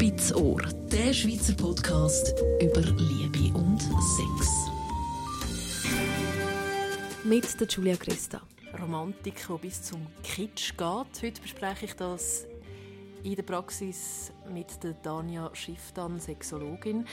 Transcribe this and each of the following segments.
Spitz Ohr, der Schweizer Podcast über Liebe und Sex. Mit der Julia Christa. Romantik, die bis zum Kitsch geht. Heute bespreche ich das in der Praxis mit der Tanja Schifftan, Sexologin.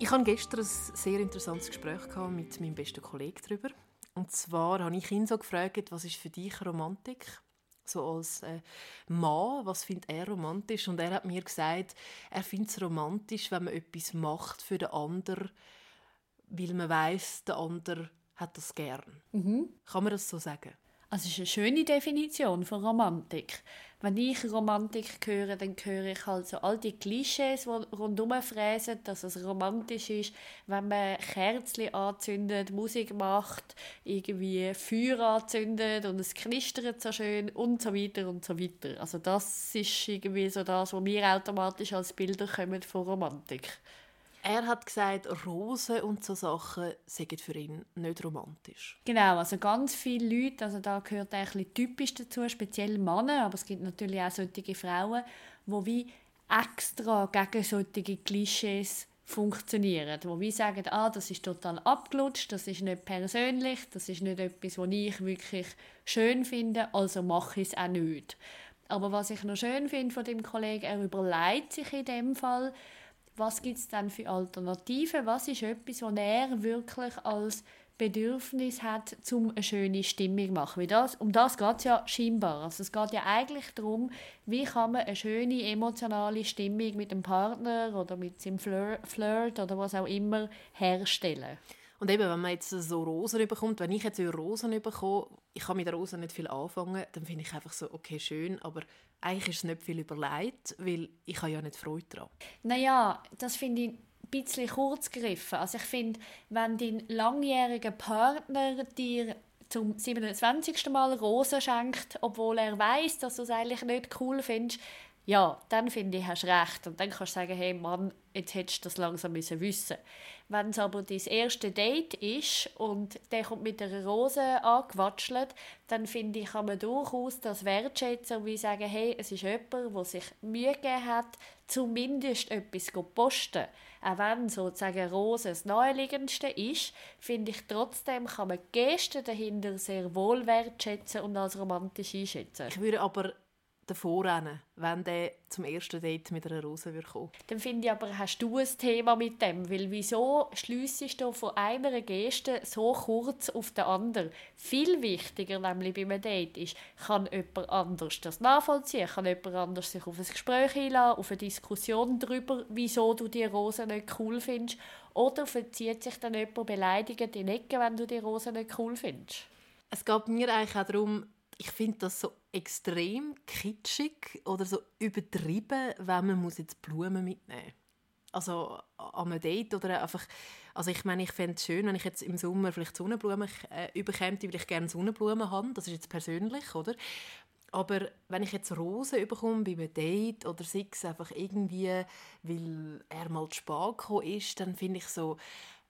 Ich hatte gestern ein sehr interessantes Gespräch mit meinem besten Kollegen darüber. Und zwar habe ich ihn so gefragt, was ist für dich Romantik? So als äh, Mann, was findet er romantisch? Und er hat mir gesagt, er findet es romantisch, wenn man etwas macht für den anderen, weil man weiß, der andere hat das gern. Mhm. Kann man das so sagen? Also es ist eine schöne Definition von Romantik. Wenn ich Romantik höre, dann höre ich halt so all die Klischees, die rundherum fräsen, dass es romantisch ist, wenn man Kerzen anzündet, Musik macht, irgendwie Feuer anzündet und es knistert so schön und so weiter und so weiter. Also das ist irgendwie so das, was mir automatisch als Bilder kommen von Romantik. Er hat gesagt, Rosen und so Sachen seien für ihn nicht romantisch. Genau, also ganz viele Leute, also da gehört ein bisschen typisch dazu, speziell Männer, aber es gibt natürlich auch solche Frauen, die wie extra gegen solche Klischees funktionieren, wo wir sagen, ah, das ist total abgelutscht, das ist nicht persönlich, das ist nicht etwas, was ich wirklich schön finde, also mache ich es auch nicht. Aber was ich noch schön finde von dem Kollegen, er überlegt sich in dem Fall, was gibt es dann für Alternativen? Was ist etwas, was er wirklich als Bedürfnis hat, um eine schöne Stimmung zu machen? das, um das geht es ja scheinbar. Also es geht ja eigentlich darum, wie kann man eine schöne emotionale Stimmung mit dem Partner oder mit seinem Flirt oder was auch immer herstellen. Und eben, wenn man jetzt so Rosen bekommt, wenn ich jetzt Rosen bekomme, ich kann mit Rosen nicht viel anfangen, dann finde ich einfach so, okay, schön, aber eigentlich ist es nicht viel überlegt, weil ich habe ja nicht Freude daran. Naja, das finde ich ein bisschen kurz gegriffen. Also ich finde, wenn dein langjähriger Partner dir zum 27. Mal Rosen schenkt, obwohl er weiß, dass du es eigentlich nicht cool findest, ja, dann finde ich, hast du recht. Und dann kannst du sagen, hey Mann, jetzt hättest du das langsam müssen wissen Wenn es aber dein erste Date ist und der kommt mit einer Rose angewatschelt, dann finde ich, kann man durchaus das wertschätzen und sagen, hey, es ist jemand, der sich Mühe gegeben hat, zumindest etwas zu posten. Auch wenn sozusagen Rose das Naheliegendste ist, finde ich trotzdem, kann man die Gesten dahinter sehr wohl wertschätzen und als romantisch einschätzen. Ich würde aber davor rennen, wenn der zum ersten Date mit einer Rose kommen Dann finde ich aber, hast du ein Thema mit dem? Weil wieso schliessest du von einer Geste so kurz auf den anderen? Viel wichtiger nämlich bei einem Date ist, kann jemand anders das nachvollziehen? Kann jemand anders sich auf ein Gespräch einladen, auf eine Diskussion darüber, wieso du die Rose nicht cool findest? Oder verzieht sich dann jemand beleidigend in die Ecke, wenn du die Rose nicht cool findest? Es geht mir eigentlich auch darum, ich finde das so extrem kitschig oder so übertrieben, wenn man muss jetzt Blumen mitnehmen muss. Also an einem Date oder einfach... Also ich meine, ich fände es schön, wenn ich jetzt im Sommer vielleicht Sonnenblumen äh, überkäme, weil ich gerne Sonnenblumen habe. Das ist jetzt persönlich, oder? Aber wenn ich jetzt Rosen bekomme bei einem Date oder es einfach irgendwie, weil er mal zu spät gekommen ist, dann finde ich so,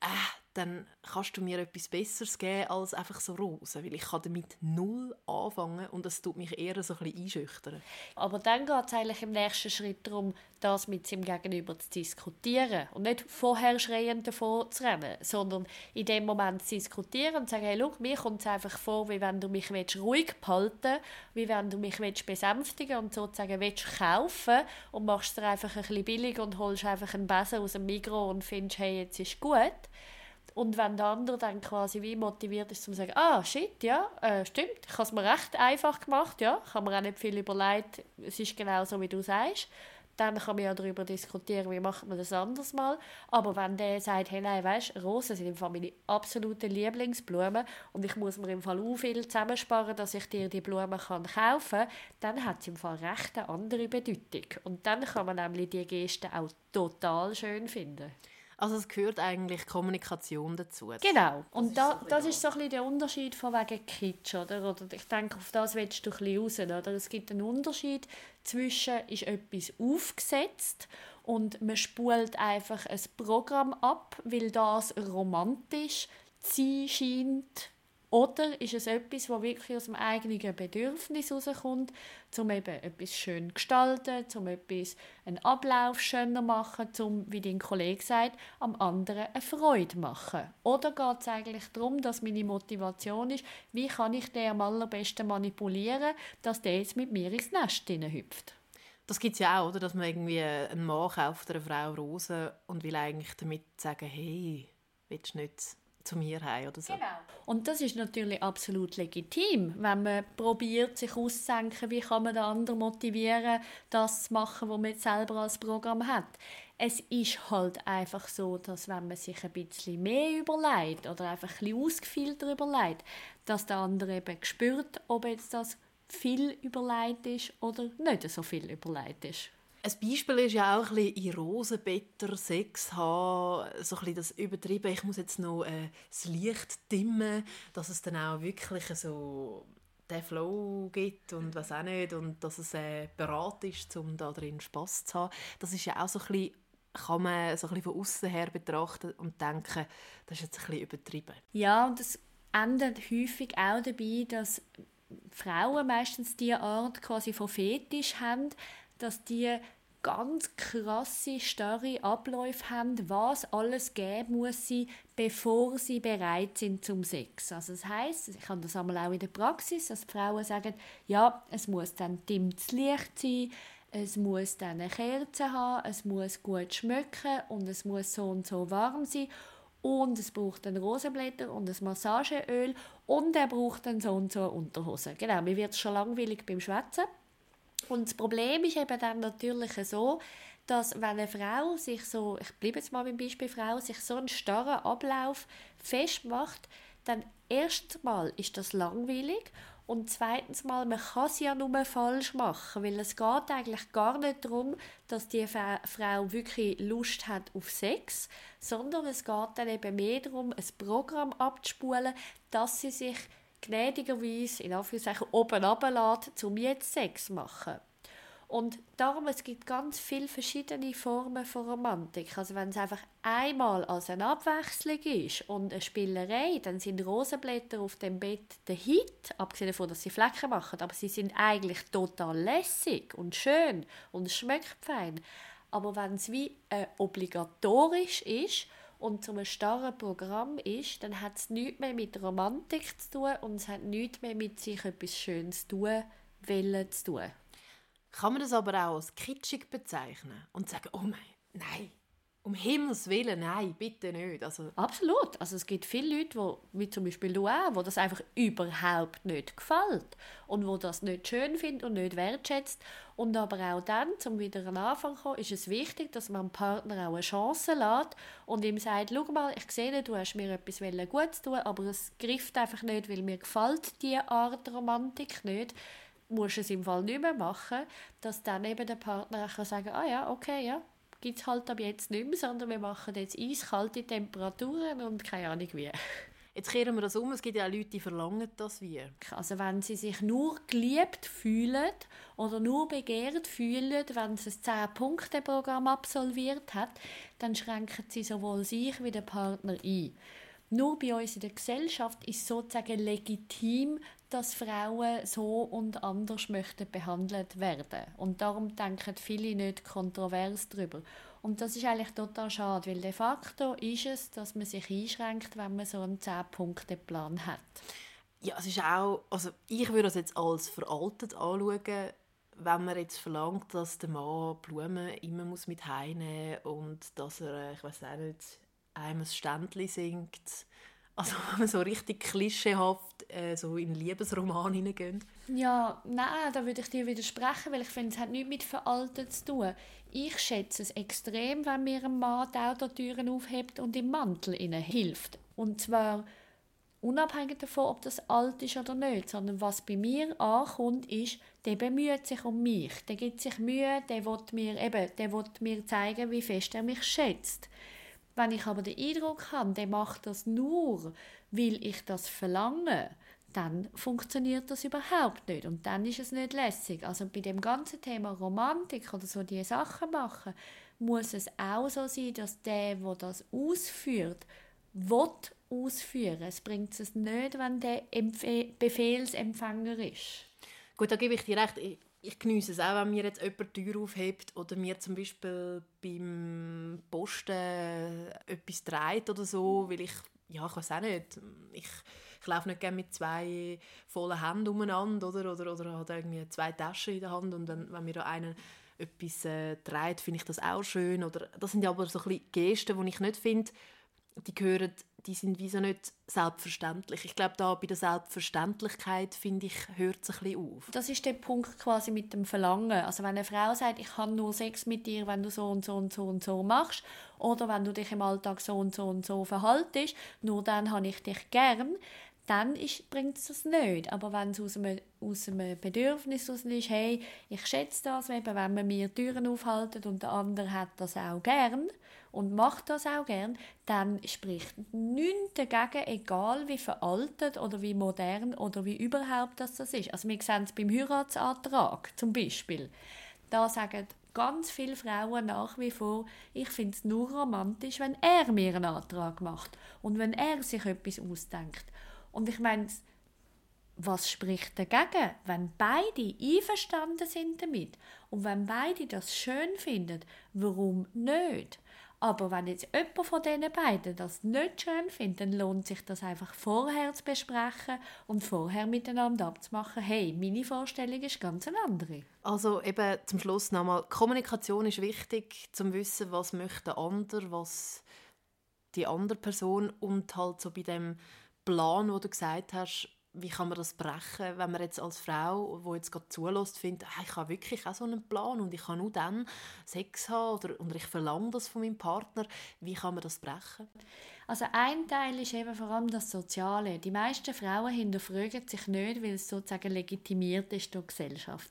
äh, dann kannst du mir etwas Besseres geben als einfach so Rosen, weil ich kann damit null anfangen und das tut mich eher so ein bisschen einschüchtern. Aber dann geht es eigentlich im nächsten Schritt darum, das mit seinem Gegenüber zu diskutieren und nicht vorher schreiend davon zu rennen, sondern in dem Moment zu diskutieren und zu sagen, hey, schau, mir kommt es einfach vor, wie wenn du mich ruhig behalten wie wenn du mich besänftigen und sozusagen willst kaufen und machst es dir einfach ein bisschen billig und holst einfach einen Besen aus dem Mikro und findest, hey, jetzt ist gut und wenn der andere dann quasi wie motiviert ist, zu sagen, ah, shit, ja, äh, stimmt, ich habe es mir recht einfach gemacht, ja, ich habe mir auch nicht viel überlegt, es ist genau so, wie du sagst, dann kann man ja darüber diskutieren, wie macht man das anders mal. Aber wenn der sagt, hey, nein, weißt, Rosen sind im Fall meine absoluten Lieblingsblumen und ich muss mir im Fall auch viel zusammensparen, dass ich dir die Blumen kann kaufen kann, dann hat es im Fall recht eine andere Bedeutung. Und dann kann man nämlich die Geste auch total schön finden. Also es gehört eigentlich Kommunikation dazu. Genau. Und das, ist, da, das ist so ein bisschen der Unterschied von wegen Kitsch, oder? oder ich denke, auf das willst du ein bisschen raus, oder? Es gibt einen Unterschied zwischen, ist etwas aufgesetzt und man spult einfach ein Programm ab, weil das romantisch zu sein scheint, Oder ist es etwas, das wirklich aus dem eigenen Bedürfnis herauskommt, um eben etwas schön zu gestalten, um etwas, einen Ablauf schöner machen, um, wie dein Kollege sagt, am anderen eine Freude zu machen? Oder geht es eigentlich darum, dass meine Motivation ist, wie kann ich den am allerbesten manipulieren, dass der jetzt mit mir ins Nest hüpft? Das gibt es ja auch, oder? dass man irgendwie einen Mann kauft einer Frau Rosen und will eigentlich damit sagen, hey, willst du nicht zu mir heim oder so. Genau. Und das ist natürlich absolut legitim, wenn man probiert, sich auszusenken, wie kann man den anderen motivieren, das zu machen, was man selber als Programm hat. Es ist halt einfach so, dass wenn man sich ein bisschen mehr überlegt oder einfach ein bisschen ausgefeilter überlegt, dass der andere eben spürt, ob jetzt das viel überlegt ist oder nicht so viel überlegt ist. Ein Beispiel ist ja auch ein bisschen in Rosenbetter Sex haben, so ein das übertrieben, ich muss jetzt noch äh, das Licht dimmen, dass es dann auch wirklich so den Flow gibt und was auch nicht und dass es äh, bereit ist, um da drin Spass zu haben. Das ist ja auch so ein bisschen kann man so ein von außen her betrachten und denken, das ist jetzt ein bisschen übertrieben. Ja, und das endet häufig auch dabei, dass Frauen meistens diese Art quasi von Fetisch haben, dass die ganz krasse, starre Abläufe haben, was alles geben muss sie, bevor sie bereit sind zum Sex. Also das heißt, ich habe das einmal auch in der Praxis, dass die Frauen sagen, ja, es muss dann dimmtes Licht sein, es muss dann eine Kerze haben, es muss gut schmecken und es muss so und so warm sein und es braucht dann Rosenblätter und ein Massageöl und er braucht dann so und so Unterhosen. Genau, mir wird schon langweilig beim Schwätzen. Und das Problem ist eben dann natürlich so, dass wenn eine Frau sich so, ich bleibe jetzt mal beim Beispiel Frau, sich so einen starren Ablauf festmacht, dann erstmal ist das langweilig und zweitens mal, man kann es ja nur falsch machen, weil es geht eigentlich gar nicht darum, dass die Frau wirklich Lust hat auf Sex, sondern es geht dann eben mehr darum, ein Programm abzuspulen, dass sie sich gnädigerweise in Anführungszeichen oben runterlässt, um jetzt Sex zu machen. Und darum, es gibt ganz viele verschiedene Formen von Romantik. Also wenn es einfach einmal als eine Abwechslung ist und eine Spielerei, dann sind Rosenblätter auf dem Bett der Hit, abgesehen davon, dass sie Flecken machen, aber sie sind eigentlich total lässig und schön und es schmeckt fein. Aber wenn es wie äh, obligatorisch ist und zum einem starren Programm ist, dann hat es nichts mehr mit Romantik zu tun und es hat nichts mehr mit sich etwas Schönes zu tun, wollen zu tun. Kann man das aber auch als kitschig bezeichnen und sagen, oh mein, nein, um Himmels Willen, nein, bitte nicht. Also Absolut. Also es gibt viele Leute, wo, wie zum Beispiel du auch, wo das einfach überhaupt nicht gefällt und wo das nicht schön findet und nicht wertschätzt. Und aber auch dann, um wieder an Anfang zu kommen, ist es wichtig, dass man dem Partner auch eine Chance lässt und ihm sagt, schau mal, ich sehe, du hast mir etwas gut zu tun, aber es grifft einfach nicht, weil mir gefällt diese Art Romantik nicht musst es im Fall nicht mehr machen, dass dann eben der Partner kann sagen, ah ja, okay, ja, gibt es halt ab jetzt nicht mehr, sondern wir machen jetzt eiskalte Temperaturen und keine Ahnung wie. Jetzt kehren wir das um. Es gibt ja auch Leute, die verlangen das wie. Also wenn sie sich nur geliebt fühlen oder nur begehrt fühlen, wenn sie ein 10-Punkte-Programm absolviert hat, dann schränken sie sowohl sich wie den Partner ein. Nur bei uns in der Gesellschaft ist sozusagen legitim, dass Frauen so und anders möchten behandelt werden. Und darum denken viele nicht kontrovers darüber. Und das ist eigentlich total schade, weil de facto ist es, dass man sich einschränkt, wenn man so einen 10-Punkte-Plan hat. Ja, es ist auch, also ich würde das jetzt als veraltet anschauen, wenn man jetzt verlangt, dass der Mann Blumen immer muss mit heimnehmen und dass er, ich weiß auch nicht, einem ein Ständchen singt also wenn man so richtig klischeehaft äh, so in Liebesroman hineingeht. Ja, nein, da würde ich dir widersprechen, weil ich finde, es hat nichts mit veraltet zu tun. Ich schätze es extrem, wenn mir ein Mann die Autotüren aufhebt und im Mantel ihnen hilft. Und zwar unabhängig davon, ob das alt ist oder nicht, sondern was bei mir ankommt, ist, der bemüht sich um mich, der gibt sich Mühe, der will mir, eben, der will mir zeigen, wie fest er mich schätzt. Wenn ich aber den Eindruck habe, der macht das nur, weil ich das verlange, dann funktioniert das überhaupt nicht und dann ist es nicht lässig. Also bei dem ganzen Thema Romantik oder so die Sachen machen, muss es auch so sein, dass der, wo das ausführt, will ausführen. Es bringt es nicht, wenn der Empf Befehlsempfänger ist. Gut, da gebe ich dir recht. Ich, genieße es auch, wenn mir jetzt jemand die Tür aufhebt oder mir zum Beispiel beim Posten etwas dreht oder so, weil ich, ja, ich weiß auch nicht, ich, ich laufe nicht gerne mit zwei vollen Händen umeinander oder, oder, oder habe irgendwie zwei Taschen in der Hand und wenn, wenn mir da einer etwas äh, dreht, finde ich das auch schön. Oder, das sind aber so ein bisschen Gesten, die ich nicht finde, die gehören, die sind wie so nicht selbstverständlich. Ich glaube, da bei der Selbstverständlichkeit, finde ich, hört es ein bisschen auf. Das ist der Punkt quasi mit dem Verlangen. Also wenn eine Frau sagt, ich habe nur Sex mit dir, wenn du so und so und so und so machst, oder wenn du dich im Alltag so und so und so verhaltest, nur dann habe ich dich gern, dann bringt es das nicht. Aber wenn es aus einem, aus einem Bedürfnis aus ist, hey, ich schätze das, wenn man mir Türen aufhalten und der andere hat das auch gern und macht das auch gern, dann spricht nichts dagegen, egal wie veraltet oder wie modern oder wie überhaupt das, das ist. Also wir sehen es beim Heiratsantrag zum Beispiel. Da sagen ganz viele Frauen nach wie vor, ich finde es nur romantisch, wenn er mir einen Antrag macht und wenn er sich etwas ausdenkt. Und ich meine, was spricht dagegen, wenn beide einverstanden sind damit und wenn beide das schön finden, warum nicht? Aber wenn jetzt jemand von diesen beiden das nicht schön findet, dann lohnt sich das einfach vorher zu besprechen und vorher miteinander abzumachen, hey, meine Vorstellung ist ganz eine andere. Also eben zum Schluss nochmal, Kommunikation ist wichtig, zum wissen, was möchte der andere, was die andere Person und halt so bei dem Plan, wo du gesagt hast, wie kann man das brechen, wenn man jetzt als Frau, wo jetzt gerade zulässt, findet, ah, ich habe wirklich auch so einen Plan und ich kann nur dann Sex haben oder, oder ich verlange das von meinem Partner. Wie kann man das brechen? Also ein Teil ist eben vor allem das Soziale. Die meisten Frauen hinterfragen sich nicht, weil es sozusagen legitimiert ist durch die Gesellschaft.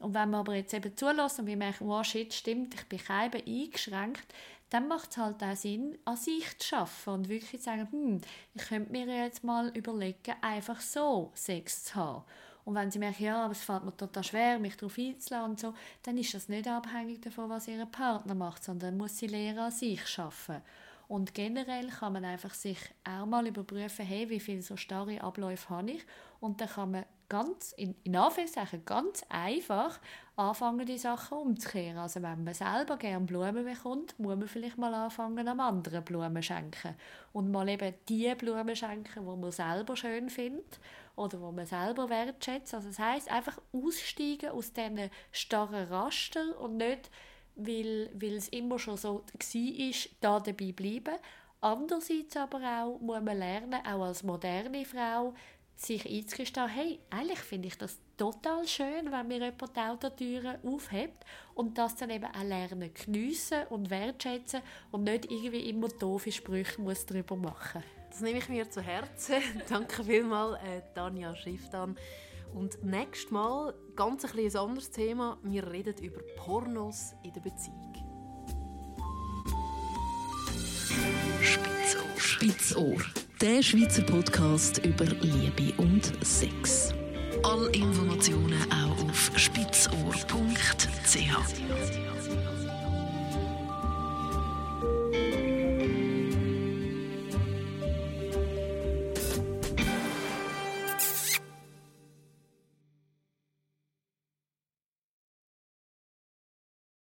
Und wenn man aber jetzt eben zulässt und wir merken, wow, shit, stimmt, ich bin kein eingeschränkt, dann macht es halt auch Sinn, an sich zu arbeiten und wirklich zu sagen, hm, ich könnte mir jetzt mal überlegen, einfach so Sex zu haben. Und wenn sie merken, ja, aber es fällt mir total schwer, mich darauf einzulassen und so, dann ist das nicht abhängig davon, was ihr Partner macht, sondern muss sie lernen, an sich arbeiten. Und generell kann man einfach sich auch mal überprüfen, hey, wie viele so starre Abläufe habe ich? Und dann kann man ganz, in, in Anführungszeichen, ganz einfach anfangen, die Sachen umzukehren. Also wenn man selber gerne Blumen bekommt, muss man vielleicht mal anfangen, einem anderen Blumen schenken. Und mal eben die Blumen schenken, die man selber schön findet oder die man selber wertschätzt. Also das heisst, einfach aussteigen aus diesen starren Raster und nicht, weil, weil es immer schon so war, da dabei bleiben. Andererseits aber auch muss man lernen, auch als moderne Frau, sich einzugestehen, hey, eigentlich finde ich das total schön, wenn mir jemand die Autotüren aufhebt und das dann eben auch lernen geniessen und wertschätzen und nicht irgendwie immer doofe Sprüche muss darüber machen Das nehme ich mir zu Herzen. Danke vielmals, äh, Tanja Schifftan. Und nächstes Mal ganz ein, ein anderes Thema. Wir reden über Pornos in der Beziehung. Spitzohr. Spitzohr der Schweizer Podcast über Liebe und Sex. Alle Informationen auch auf spitzohr.ch.